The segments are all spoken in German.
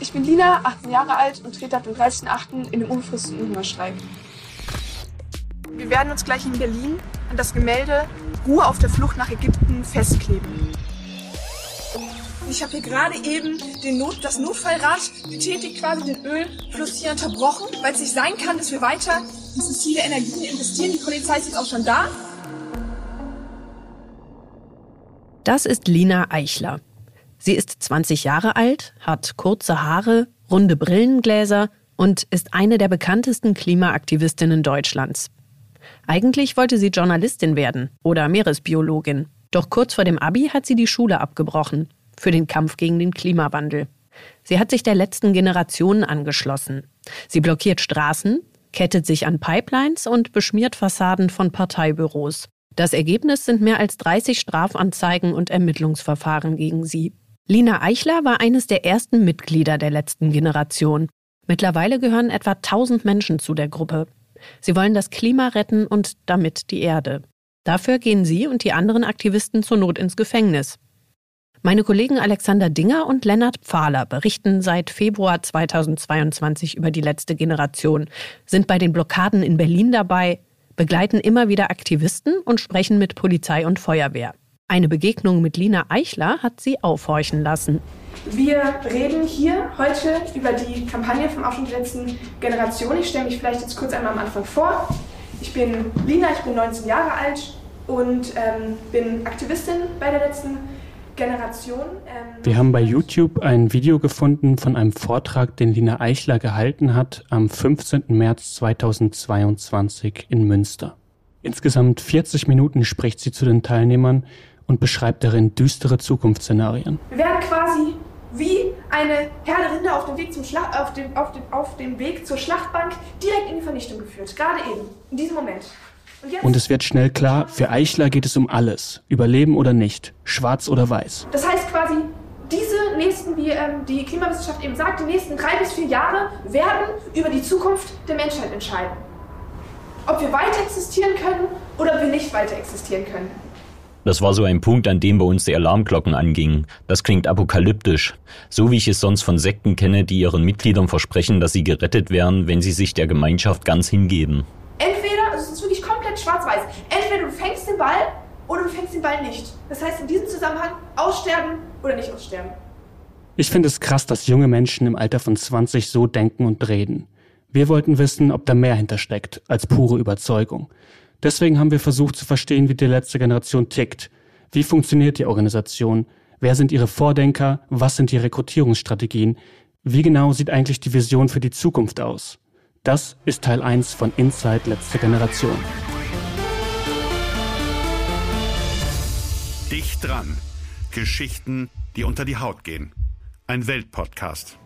Ich bin Lina, 18 Jahre alt und trete ab dem 30.08. in den unbefristeten Hungerstreik. Wir werden uns gleich in Berlin an das Gemälde Ruhe auf der Flucht nach Ägypten festkleben. Ich habe hier gerade eben den Not, das Notfallrad betätigt, quasi den Ölfluss hier unterbrochen, weil es nicht sein kann, dass wir weiter in fossile Energien investieren. Die Polizei ist jetzt auch schon da. Das ist Lina Eichler. Sie ist 20 Jahre alt, hat kurze Haare, runde Brillengläser und ist eine der bekanntesten Klimaaktivistinnen Deutschlands. Eigentlich wollte sie Journalistin werden oder Meeresbiologin. Doch kurz vor dem Abi hat sie die Schule abgebrochen für den Kampf gegen den Klimawandel. Sie hat sich der letzten Generation angeschlossen. Sie blockiert Straßen, kettet sich an Pipelines und beschmiert Fassaden von Parteibüros. Das Ergebnis sind mehr als 30 Strafanzeigen und Ermittlungsverfahren gegen sie. Lina Eichler war eines der ersten Mitglieder der letzten Generation. Mittlerweile gehören etwa 1000 Menschen zu der Gruppe. Sie wollen das Klima retten und damit die Erde. Dafür gehen sie und die anderen Aktivisten zur Not ins Gefängnis. Meine Kollegen Alexander Dinger und Lennart Pfahler berichten seit Februar 2022 über die letzte Generation, sind bei den Blockaden in Berlin dabei, begleiten immer wieder Aktivisten und sprechen mit Polizei und Feuerwehr. Eine Begegnung mit Lina Eichler hat sie aufhorchen lassen. Wir reden hier heute über die Kampagne vom Aufschwung der letzten Generation. Ich stelle mich vielleicht jetzt kurz einmal am Anfang vor. Ich bin Lina, ich bin 19 Jahre alt und ähm, bin Aktivistin bei der letzten Generation. Generation. Ähm Wir haben bei YouTube ein Video gefunden von einem Vortrag, den Lina Eichler gehalten hat am 15. März 2022 in Münster. Insgesamt 40 Minuten spricht sie zu den Teilnehmern und beschreibt darin düstere Zukunftsszenarien. Wir werden quasi wie eine Herde Rinder auf dem, Weg zum Schla auf, dem, auf, dem, auf dem Weg zur Schlachtbank direkt in die Vernichtung geführt. Gerade eben, in diesem Moment. Und es wird schnell klar, für Eichler geht es um alles. Überleben oder nicht. Schwarz oder weiß. Das heißt quasi, diese nächsten, wie ähm, die Klimawissenschaft eben sagt, die nächsten drei bis vier Jahre werden über die Zukunft der Menschheit entscheiden. Ob wir weiter existieren können oder ob wir nicht weiter existieren können. Das war so ein Punkt, an dem bei uns die Alarmglocken angingen. Das klingt apokalyptisch. So wie ich es sonst von Sekten kenne, die ihren Mitgliedern versprechen, dass sie gerettet werden, wenn sie sich der Gemeinschaft ganz hingeben. Entweder, also es ist wirklich komplett schwarz-weiß, entweder du fängst den Ball oder du fängst den Ball nicht. Das heißt in diesem Zusammenhang aussterben oder nicht aussterben. Ich finde es krass, dass junge Menschen im Alter von 20 so denken und reden. Wir wollten wissen, ob da mehr hintersteckt als pure Überzeugung. Deswegen haben wir versucht zu verstehen, wie die letzte Generation tickt. Wie funktioniert die Organisation? Wer sind ihre Vordenker? Was sind die Rekrutierungsstrategien? Wie genau sieht eigentlich die Vision für die Zukunft aus? Das ist Teil 1 von Inside Letzte Generation. Dicht dran. Geschichten, die unter die Haut gehen. Ein Weltpodcast.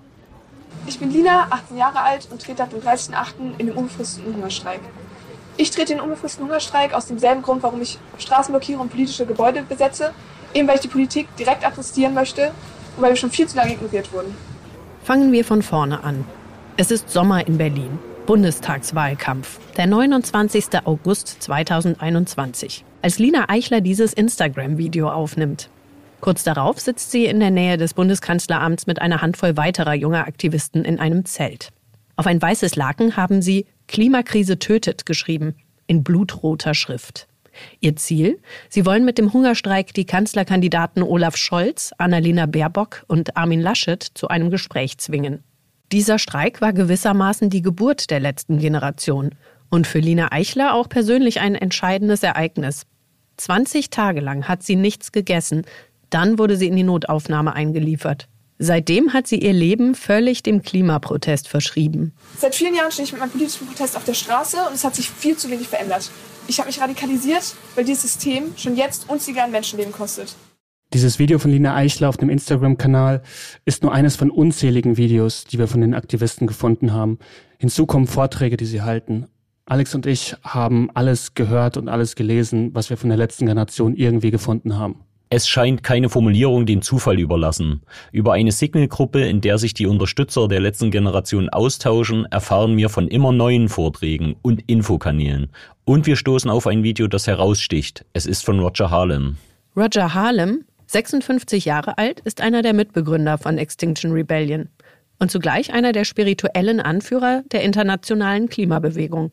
Ich bin Lina, 18 Jahre alt und trete ab dem 30.08. in den unbefristeten Hungerstreik. Ich trete den unbefristeten Hungerstreik aus demselben Grund, warum ich Straßen blockiere und politische Gebäude besetze, eben weil ich die Politik direkt adressieren möchte und weil wir schon viel zu lange ignoriert wurden. Fangen wir von vorne an. Es ist Sommer in Berlin. Bundestagswahlkampf. Der 29. August 2021. Als Lina Eichler dieses Instagram-Video aufnimmt. Kurz darauf sitzt sie in der Nähe des Bundeskanzleramts mit einer Handvoll weiterer junger Aktivisten in einem Zelt. Auf ein weißes Laken haben sie Klimakrise tötet geschrieben, in blutroter Schrift. Ihr Ziel? Sie wollen mit dem Hungerstreik die Kanzlerkandidaten Olaf Scholz, Annalena Baerbock und Armin Laschet zu einem Gespräch zwingen. Dieser Streik war gewissermaßen die Geburt der letzten Generation und für Lina Eichler auch persönlich ein entscheidendes Ereignis. 20 Tage lang hat sie nichts gegessen, dann wurde sie in die Notaufnahme eingeliefert. Seitdem hat sie ihr Leben völlig dem Klimaprotest verschrieben. Seit vielen Jahren stehe ich mit meinem politischen Protest auf der Straße und es hat sich viel zu wenig verändert. Ich habe mich radikalisiert, weil dieses System schon jetzt unzählige Menschenleben kostet. Dieses Video von Lina Eichler auf dem Instagram-Kanal ist nur eines von unzähligen Videos, die wir von den Aktivisten gefunden haben. Hinzu kommen Vorträge, die sie halten. Alex und ich haben alles gehört und alles gelesen, was wir von der letzten Generation irgendwie gefunden haben. Es scheint keine Formulierung dem Zufall überlassen. Über eine Signal-Gruppe, in der sich die Unterstützer der letzten Generation austauschen, erfahren wir von immer neuen Vorträgen und Infokanälen. Und wir stoßen auf ein Video, das heraussticht. Es ist von Roger Harlem. Roger Harlem 56 Jahre alt ist einer der Mitbegründer von Extinction Rebellion und zugleich einer der spirituellen Anführer der internationalen Klimabewegung.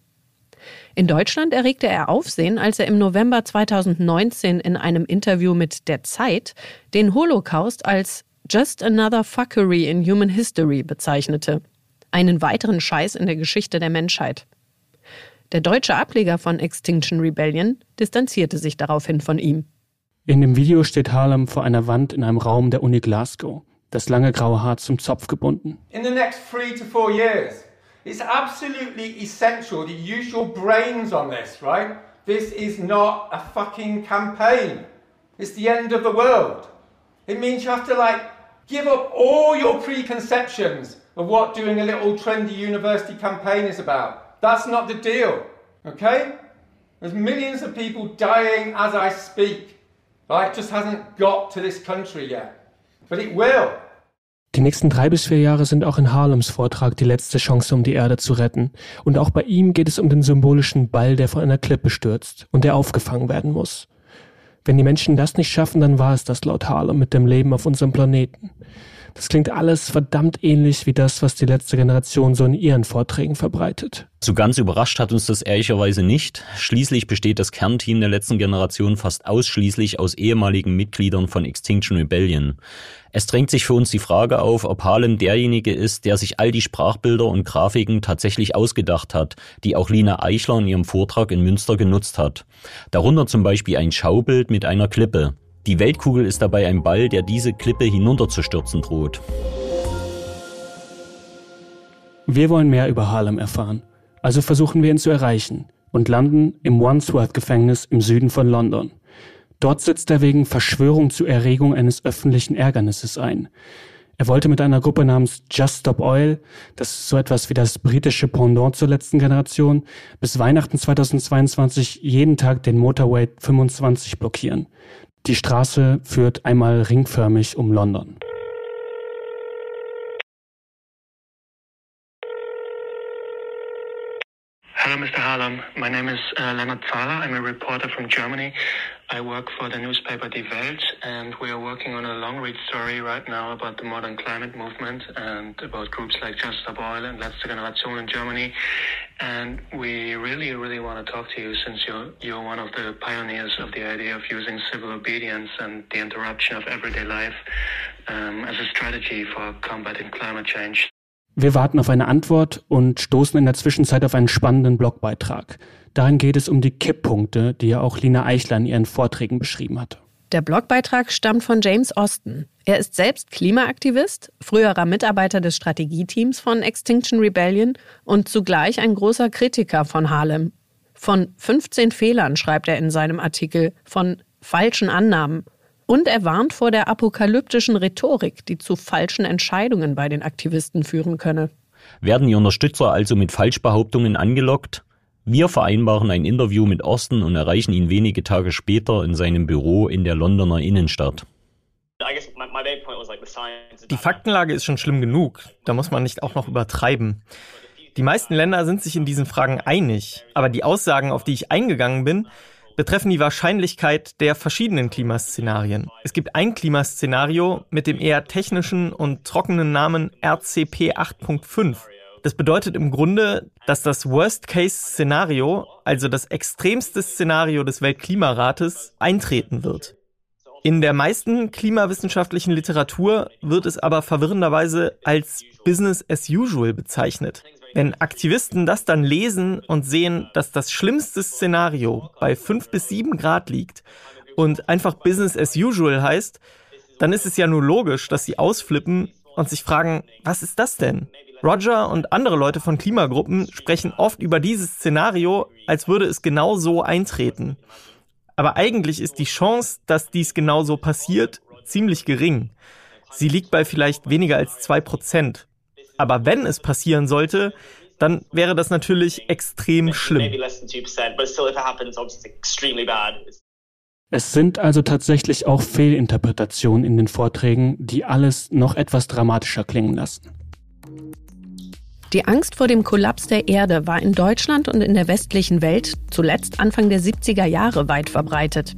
In Deutschland erregte er Aufsehen, als er im November 2019 in einem Interview mit Der Zeit den Holocaust als Just another fuckery in human history bezeichnete. Einen weiteren Scheiß in der Geschichte der Menschheit. Der deutsche Ableger von Extinction Rebellion distanzierte sich daraufhin von ihm. In dem Video steht Harlem vor einer Wand in einem Raum der Uni Glasgow, das lange graue Haar zum Zopf gebunden. In the next three to four years, it's absolutely essential that you use your brains on this, right? This is not a fucking campaign. It's the end of the world. It means you have to like give up all your preconceptions of what doing a little trendy university campaign is about. That's not the deal, okay? There's millions of people dying as I speak. Right? It just hasn't got to this country yet. But it will. Die nächsten drei bis vier Jahre sind auch in Harlems Vortrag die letzte Chance, um die Erde zu retten. Und auch bei ihm geht es um den symbolischen Ball, der von einer Klippe stürzt und der aufgefangen werden muss. Wenn die Menschen das nicht schaffen, dann war es das laut Harlem mit dem Leben auf unserem Planeten. Das klingt alles verdammt ähnlich wie das, was die letzte Generation so in ihren Vorträgen verbreitet. So ganz überrascht hat uns das ehrlicherweise nicht. Schließlich besteht das Kernteam der letzten Generation fast ausschließlich aus ehemaligen Mitgliedern von Extinction Rebellion. Es drängt sich für uns die Frage auf, ob Harlem derjenige ist, der sich all die Sprachbilder und Grafiken tatsächlich ausgedacht hat, die auch Lina Eichler in ihrem Vortrag in Münster genutzt hat. Darunter zum Beispiel ein Schaubild mit einer Klippe. Die Weltkugel ist dabei ein Ball, der diese Klippe hinunterzustürzen droht. Wir wollen mehr über Harlem erfahren, also versuchen wir ihn zu erreichen und landen im Wandsworth-Gefängnis im Süden von London. Dort sitzt er wegen Verschwörung zur Erregung eines öffentlichen Ärgernisses ein. Er wollte mit einer Gruppe namens Just Stop Oil, das ist so etwas wie das britische Pendant zur letzten Generation, bis Weihnachten 2022 jeden Tag den Motorway 25 blockieren. Die Straße führt einmal ringförmig um London. Hello, Mr. Harlem. My name is uh, Leonard Zahler. I'm a reporter from Germany. I work for the newspaper Die Welt, and we are working on a long read story right now about the modern climate movement and about groups like Just Stop Oil and Letzte Generation in Germany. And we really, really want to talk to you since you're, you're one of the pioneers of the idea of using civil obedience and the interruption of everyday life um, as a strategy for combating climate change. Wir warten auf eine Antwort und stoßen in der Zwischenzeit auf einen spannenden Blogbeitrag. Darin geht es um die Kipppunkte, die ja auch Lina Eichler in ihren Vorträgen beschrieben hat. Der Blogbeitrag stammt von James Austin. Er ist selbst Klimaaktivist, früherer Mitarbeiter des Strategieteams von Extinction Rebellion und zugleich ein großer Kritiker von Harlem. Von 15 Fehlern schreibt er in seinem Artikel, von falschen Annahmen. Und er warnt vor der apokalyptischen Rhetorik, die zu falschen Entscheidungen bei den Aktivisten führen könne. Werden die Unterstützer also mit Falschbehauptungen angelockt? Wir vereinbaren ein Interview mit Austin und erreichen ihn wenige Tage später in seinem Büro in der Londoner Innenstadt. Die Faktenlage ist schon schlimm genug. Da muss man nicht auch noch übertreiben. Die meisten Länder sind sich in diesen Fragen einig, aber die Aussagen, auf die ich eingegangen bin, betreffen die Wahrscheinlichkeit der verschiedenen Klimaszenarien. Es gibt ein Klimaszenario mit dem eher technischen und trockenen Namen RCP 8.5. Das bedeutet im Grunde, dass das Worst-Case-Szenario, also das extremste Szenario des Weltklimarates, eintreten wird. In der meisten klimawissenschaftlichen Literatur wird es aber verwirrenderweise als Business as usual bezeichnet. Wenn Aktivisten das dann lesen und sehen, dass das schlimmste Szenario bei fünf bis sieben Grad liegt und einfach Business as usual heißt, dann ist es ja nur logisch, dass sie ausflippen und sich fragen, was ist das denn? Roger und andere Leute von Klimagruppen sprechen oft über dieses Szenario, als würde es genau so eintreten. Aber eigentlich ist die Chance, dass dies genau so passiert, ziemlich gering. Sie liegt bei vielleicht weniger als zwei Prozent. Aber wenn es passieren sollte, dann wäre das natürlich extrem schlimm. Es sind also tatsächlich auch Fehlinterpretationen in den Vorträgen, die alles noch etwas dramatischer klingen lassen. Die Angst vor dem Kollaps der Erde war in Deutschland und in der westlichen Welt zuletzt Anfang der 70er Jahre weit verbreitet.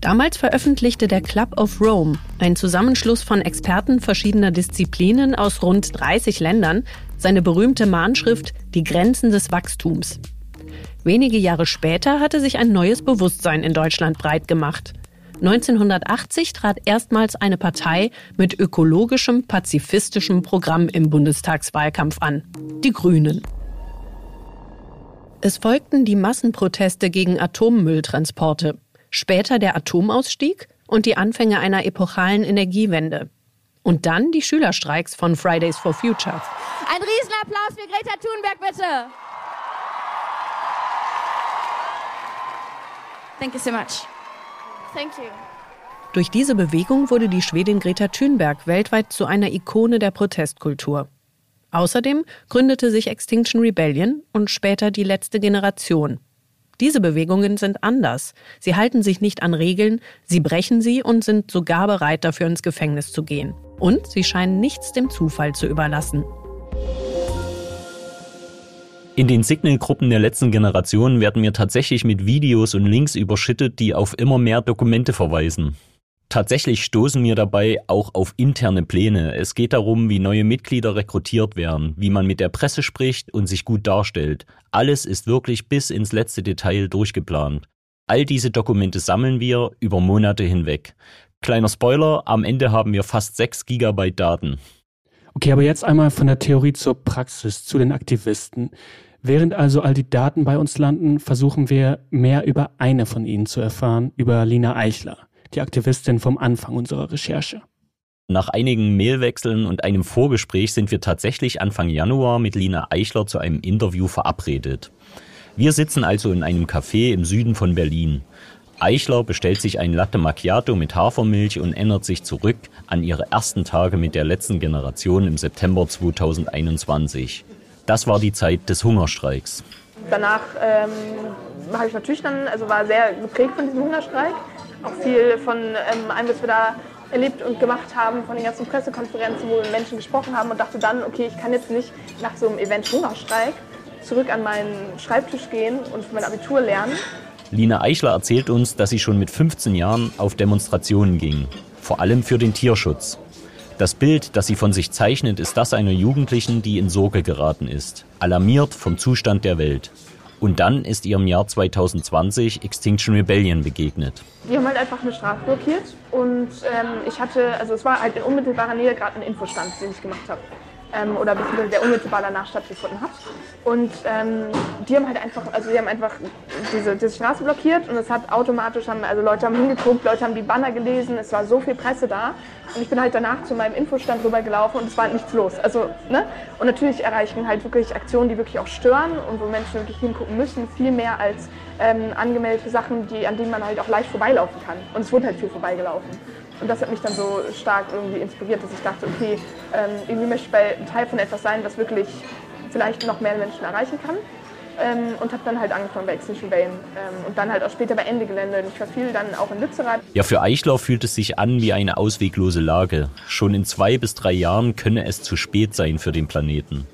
Damals veröffentlichte der Club of Rome, ein Zusammenschluss von Experten verschiedener Disziplinen aus rund 30 Ländern, seine berühmte Mahnschrift Die Grenzen des Wachstums. Wenige Jahre später hatte sich ein neues Bewusstsein in Deutschland breit gemacht. 1980 trat erstmals eine Partei mit ökologischem, pazifistischem Programm im Bundestagswahlkampf an. Die Grünen. Es folgten die Massenproteste gegen Atommülltransporte, später der Atomausstieg und die Anfänge einer epochalen Energiewende. Und dann die Schülerstreiks von Fridays for Future. Ein Riesenapplaus für Greta Thunberg, bitte. Thank you so much. Thank you. Durch diese Bewegung wurde die Schwedin Greta Thunberg weltweit zu einer Ikone der Protestkultur. Außerdem gründete sich Extinction Rebellion und später die letzte Generation. Diese Bewegungen sind anders. Sie halten sich nicht an Regeln, sie brechen sie und sind sogar bereit dafür ins Gefängnis zu gehen. Und sie scheinen nichts dem Zufall zu überlassen. In den Signal-Gruppen der letzten Generation werden wir tatsächlich mit Videos und Links überschüttet, die auf immer mehr Dokumente verweisen. Tatsächlich stoßen wir dabei auch auf interne Pläne. Es geht darum, wie neue Mitglieder rekrutiert werden, wie man mit der Presse spricht und sich gut darstellt. Alles ist wirklich bis ins letzte Detail durchgeplant. All diese Dokumente sammeln wir über Monate hinweg. Kleiner Spoiler, am Ende haben wir fast 6 Gigabyte Daten. Okay, aber jetzt einmal von der Theorie zur Praxis, zu den Aktivisten. Während also all die Daten bei uns landen, versuchen wir mehr über eine von ihnen zu erfahren, über Lina Eichler, die Aktivistin vom Anfang unserer Recherche. Nach einigen Mailwechseln und einem Vorgespräch sind wir tatsächlich Anfang Januar mit Lina Eichler zu einem Interview verabredet. Wir sitzen also in einem Café im Süden von Berlin. Eichler bestellt sich ein Latte Macchiato mit Hafermilch und erinnert sich zurück an ihre ersten Tage mit der letzten Generation im September 2021. Das war die Zeit des Hungerstreiks. Danach ähm, habe ich natürlich dann, also war sehr geprägt von diesem Hungerstreik. Auch viel von ähm, allem, was wir da erlebt und gemacht haben, von den ganzen Pressekonferenzen, wo wir mit Menschen gesprochen haben und dachte dann, okay, ich kann jetzt nicht nach so einem Event Hungerstreik zurück an meinen Schreibtisch gehen und für mein Abitur lernen, Lina Eichler erzählt uns, dass sie schon mit 15 Jahren auf Demonstrationen ging, vor allem für den Tierschutz. Das Bild, das sie von sich zeichnet, ist das einer Jugendlichen, die in Sorge geraten ist, alarmiert vom Zustand der Welt. Und dann ist ihr im Jahr 2020 Extinction Rebellion begegnet. Die haben halt einfach eine Straße blockiert und ähm, ich hatte, also es war halt in unmittelbarer Nähe gerade ein Infostand, den ich gemacht habe ähm, oder beziehungsweise der unmittelbar danach stattgefunden hat. Und ähm, die haben halt einfach, also die haben einfach diese, diese Straße blockiert und es hat automatisch, haben, also Leute haben hingeguckt, Leute haben die Banner gelesen, es war so viel Presse da. Und ich bin halt danach zu meinem Infostand rübergelaufen und es war halt nichts los. Also, ne? Und natürlich erreichen halt wirklich Aktionen, die wirklich auch stören und wo Menschen wirklich hingucken müssen, viel mehr als ähm, angemeldete Sachen, die, an denen man halt auch leicht vorbeilaufen kann. Und es wurde halt viel vorbeigelaufen. Und das hat mich dann so stark irgendwie inspiriert, dass ich dachte, okay, ähm, irgendwie möchte ich bei Teil von etwas sein, was wirklich vielleicht noch mehr Menschen erreichen kann. Ähm, und habe dann halt angefangen bei Extinction Rebellion ähm, und dann halt auch später bei Ende Gelände. Ich war viel dann auch in Lützerath. Ja, für Eichler fühlt es sich an wie eine ausweglose Lage. Schon in zwei bis drei Jahren könne es zu spät sein für den Planeten.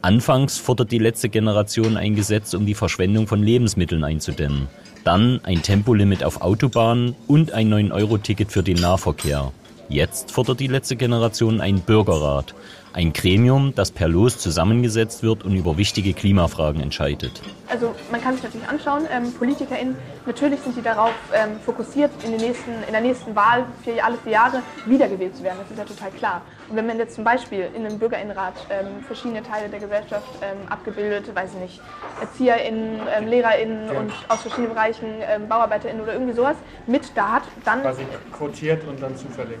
Anfangs fordert die letzte Generation ein Gesetz, um die Verschwendung von Lebensmitteln einzudämmen. Dann ein Tempolimit auf Autobahnen und ein 9-Euro-Ticket für den Nahverkehr. Jetzt fordert die letzte Generation einen Bürgerrat, ein Gremium, das per Los zusammengesetzt wird und über wichtige Klimafragen entscheidet. Also man kann sich natürlich anschauen, ähm, PolitikerInnen, natürlich sind die darauf ähm, fokussiert, in, den nächsten, in der nächsten Wahl für alle vier Jahre wiedergewählt zu werden. Das ist ja total klar. Und wenn man jetzt zum Beispiel in einem BürgerInnenrat ähm, verschiedene Teile der Gesellschaft ähm, abgebildet, weiß ich nicht, ErzieherInnen, ähm, LehrerInnen ja. und aus verschiedenen Bereichen, ähm, BauarbeiterInnen oder irgendwie sowas mit da hat, dann... Quasi quotiert und dann zufällig.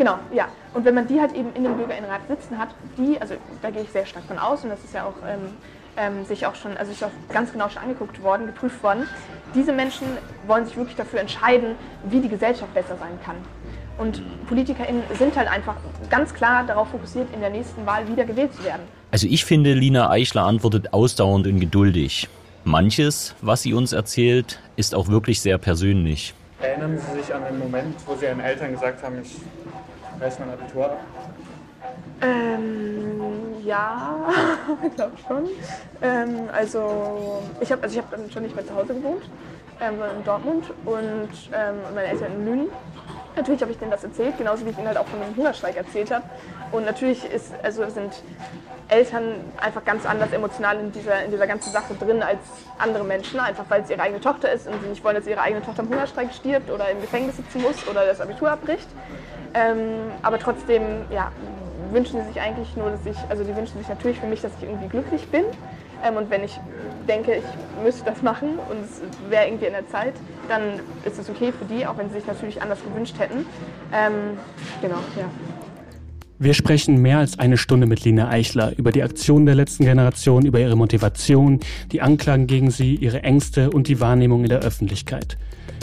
Genau, ja. Und wenn man die halt eben in dem Bürgerinnenrat sitzen hat, die, also da gehe ich sehr stark von aus und das ist ja auch ähm, ähm, sich auch schon, also ist auch ganz genau schon angeguckt worden, geprüft worden. Diese Menschen wollen sich wirklich dafür entscheiden, wie die Gesellschaft besser sein kann. Und PolitikerInnen sind halt einfach ganz klar darauf fokussiert, in der nächsten Wahl wieder gewählt zu werden. Also ich finde, Lina Eichler antwortet ausdauernd und geduldig. Manches, was sie uns erzählt, ist auch wirklich sehr persönlich. Erinnern Sie sich an den Moment, wo Sie Ihren Eltern gesagt haben, ich reiße mein Abitur ab? Ähm, ja, ich glaube schon. Ähm, also ich habe also hab dann schon nicht mehr zu Hause gewohnt. ähm, in Dortmund und ähm, meine Eltern in Lünen. Natürlich habe ich denen das erzählt, genauso wie ich ihnen halt auch von dem Hungerstreik erzählt habe. Und natürlich ist, also sind Eltern einfach ganz anders emotional in dieser, in dieser ganzen Sache drin als andere Menschen, einfach weil es ihre eigene Tochter ist und sie nicht wollen, dass ihre eigene Tochter im Hungerstreik stirbt oder im Gefängnis sitzen muss oder das Abitur abbricht. Ähm, aber trotzdem ja, wünschen sie sich eigentlich nur, dass ich, also die wünschen sich natürlich für mich, dass ich irgendwie glücklich bin. Ähm, und wenn ich denke, ich müsste das machen und es wäre irgendwie in der Zeit, dann ist es okay für die, auch wenn sie sich natürlich anders gewünscht hätten. Ähm, genau, ja. Wir sprechen mehr als eine Stunde mit Lina Eichler über die Aktionen der letzten Generation, über ihre Motivation, die Anklagen gegen sie, ihre Ängste und die Wahrnehmung in der Öffentlichkeit.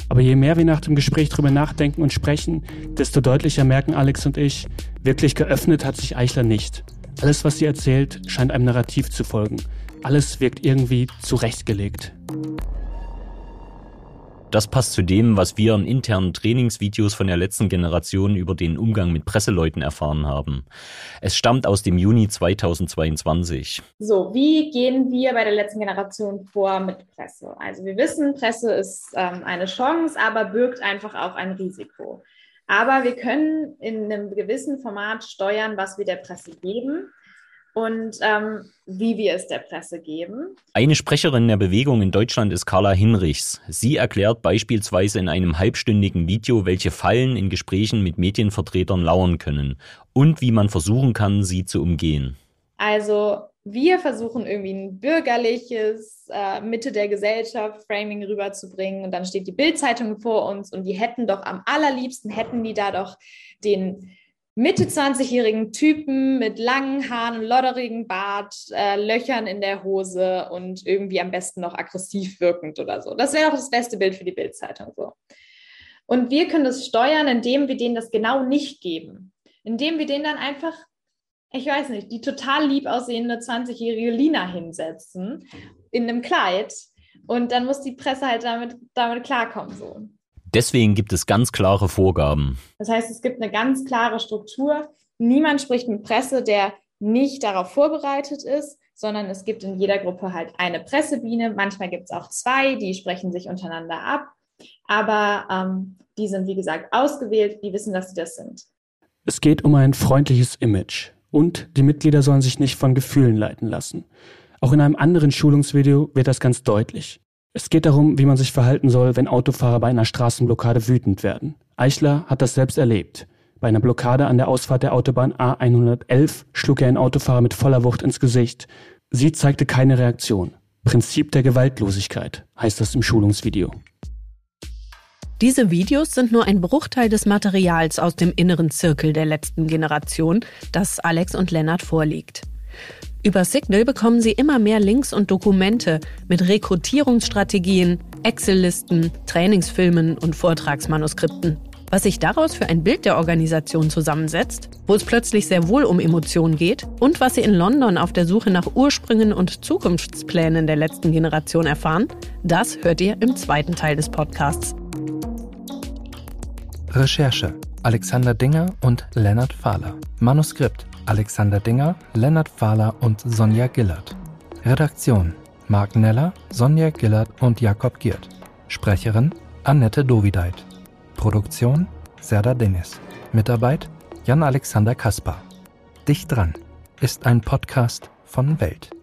Aber je mehr wir nach dem Gespräch darüber nachdenken und sprechen, desto deutlicher merken Alex und ich, wirklich geöffnet hat sich Eichler nicht. Alles, was sie erzählt, scheint einem Narrativ zu folgen. Alles wirkt irgendwie zurechtgelegt. Das passt zu dem, was wir in internen Trainingsvideos von der letzten Generation über den Umgang mit Presseleuten erfahren haben. Es stammt aus dem Juni 2022. So, wie gehen wir bei der letzten Generation vor mit Presse? Also wir wissen, Presse ist ähm, eine Chance, aber birgt einfach auch ein Risiko. Aber wir können in einem gewissen Format steuern, was wir der Presse geben und ähm, wie wir es der Presse geben. Eine Sprecherin der Bewegung in Deutschland ist Carla Hinrichs. Sie erklärt beispielsweise in einem halbstündigen Video, welche Fallen in Gesprächen mit Medienvertretern lauern können und wie man versuchen kann, sie zu umgehen. Also wir versuchen irgendwie ein bürgerliches äh, Mitte der Gesellschaft Framing rüberzubringen und dann steht die Bildzeitung vor uns und die hätten doch am allerliebsten hätten die da doch den Mitte 20-jährigen Typen mit langen Haaren, lodderigen Bart, äh, Löchern in der Hose und irgendwie am besten noch aggressiv wirkend oder so. Das wäre doch das beste Bild für die Bildzeitung so. Und wir können das steuern, indem wir denen das genau nicht geben. Indem wir denen dann einfach, ich weiß nicht, die total lieb aussehende 20-jährige Lina hinsetzen in einem Kleid und dann muss die Presse halt damit, damit klarkommen so. Deswegen gibt es ganz klare Vorgaben. Das heißt, es gibt eine ganz klare Struktur. Niemand spricht mit Presse, der nicht darauf vorbereitet ist, sondern es gibt in jeder Gruppe halt eine Pressebiene. Manchmal gibt es auch zwei, die sprechen sich untereinander ab. Aber ähm, die sind, wie gesagt, ausgewählt, die wissen, dass sie das sind. Es geht um ein freundliches Image. Und die Mitglieder sollen sich nicht von Gefühlen leiten lassen. Auch in einem anderen Schulungsvideo wird das ganz deutlich. Es geht darum, wie man sich verhalten soll, wenn Autofahrer bei einer Straßenblockade wütend werden. Eichler hat das selbst erlebt. Bei einer Blockade an der Ausfahrt der Autobahn A111 schlug er einen Autofahrer mit voller Wucht ins Gesicht. Sie zeigte keine Reaktion. Prinzip der Gewaltlosigkeit heißt das im Schulungsvideo. Diese Videos sind nur ein Bruchteil des Materials aus dem inneren Zirkel der letzten Generation, das Alex und Lennart vorliegt. Über Signal bekommen Sie immer mehr Links und Dokumente mit Rekrutierungsstrategien, Excel-Listen, Trainingsfilmen und Vortragsmanuskripten. Was sich daraus für ein Bild der Organisation zusammensetzt, wo es plötzlich sehr wohl um Emotionen geht und was Sie in London auf der Suche nach Ursprüngen und Zukunftsplänen der letzten Generation erfahren, das hört ihr im zweiten Teil des Podcasts. Recherche Alexander Dinger und Lennart Fahler. Manuskript Alexander Dinger, Lennart Fahler und Sonja Gillert. Redaktion Marc Neller, Sonja Gillert und Jakob Giert. Sprecherin Annette Dovideit. Produktion Serda Dennis. Mitarbeit Jan-Alexander Kaspar. Dicht dran ist ein Podcast von Welt.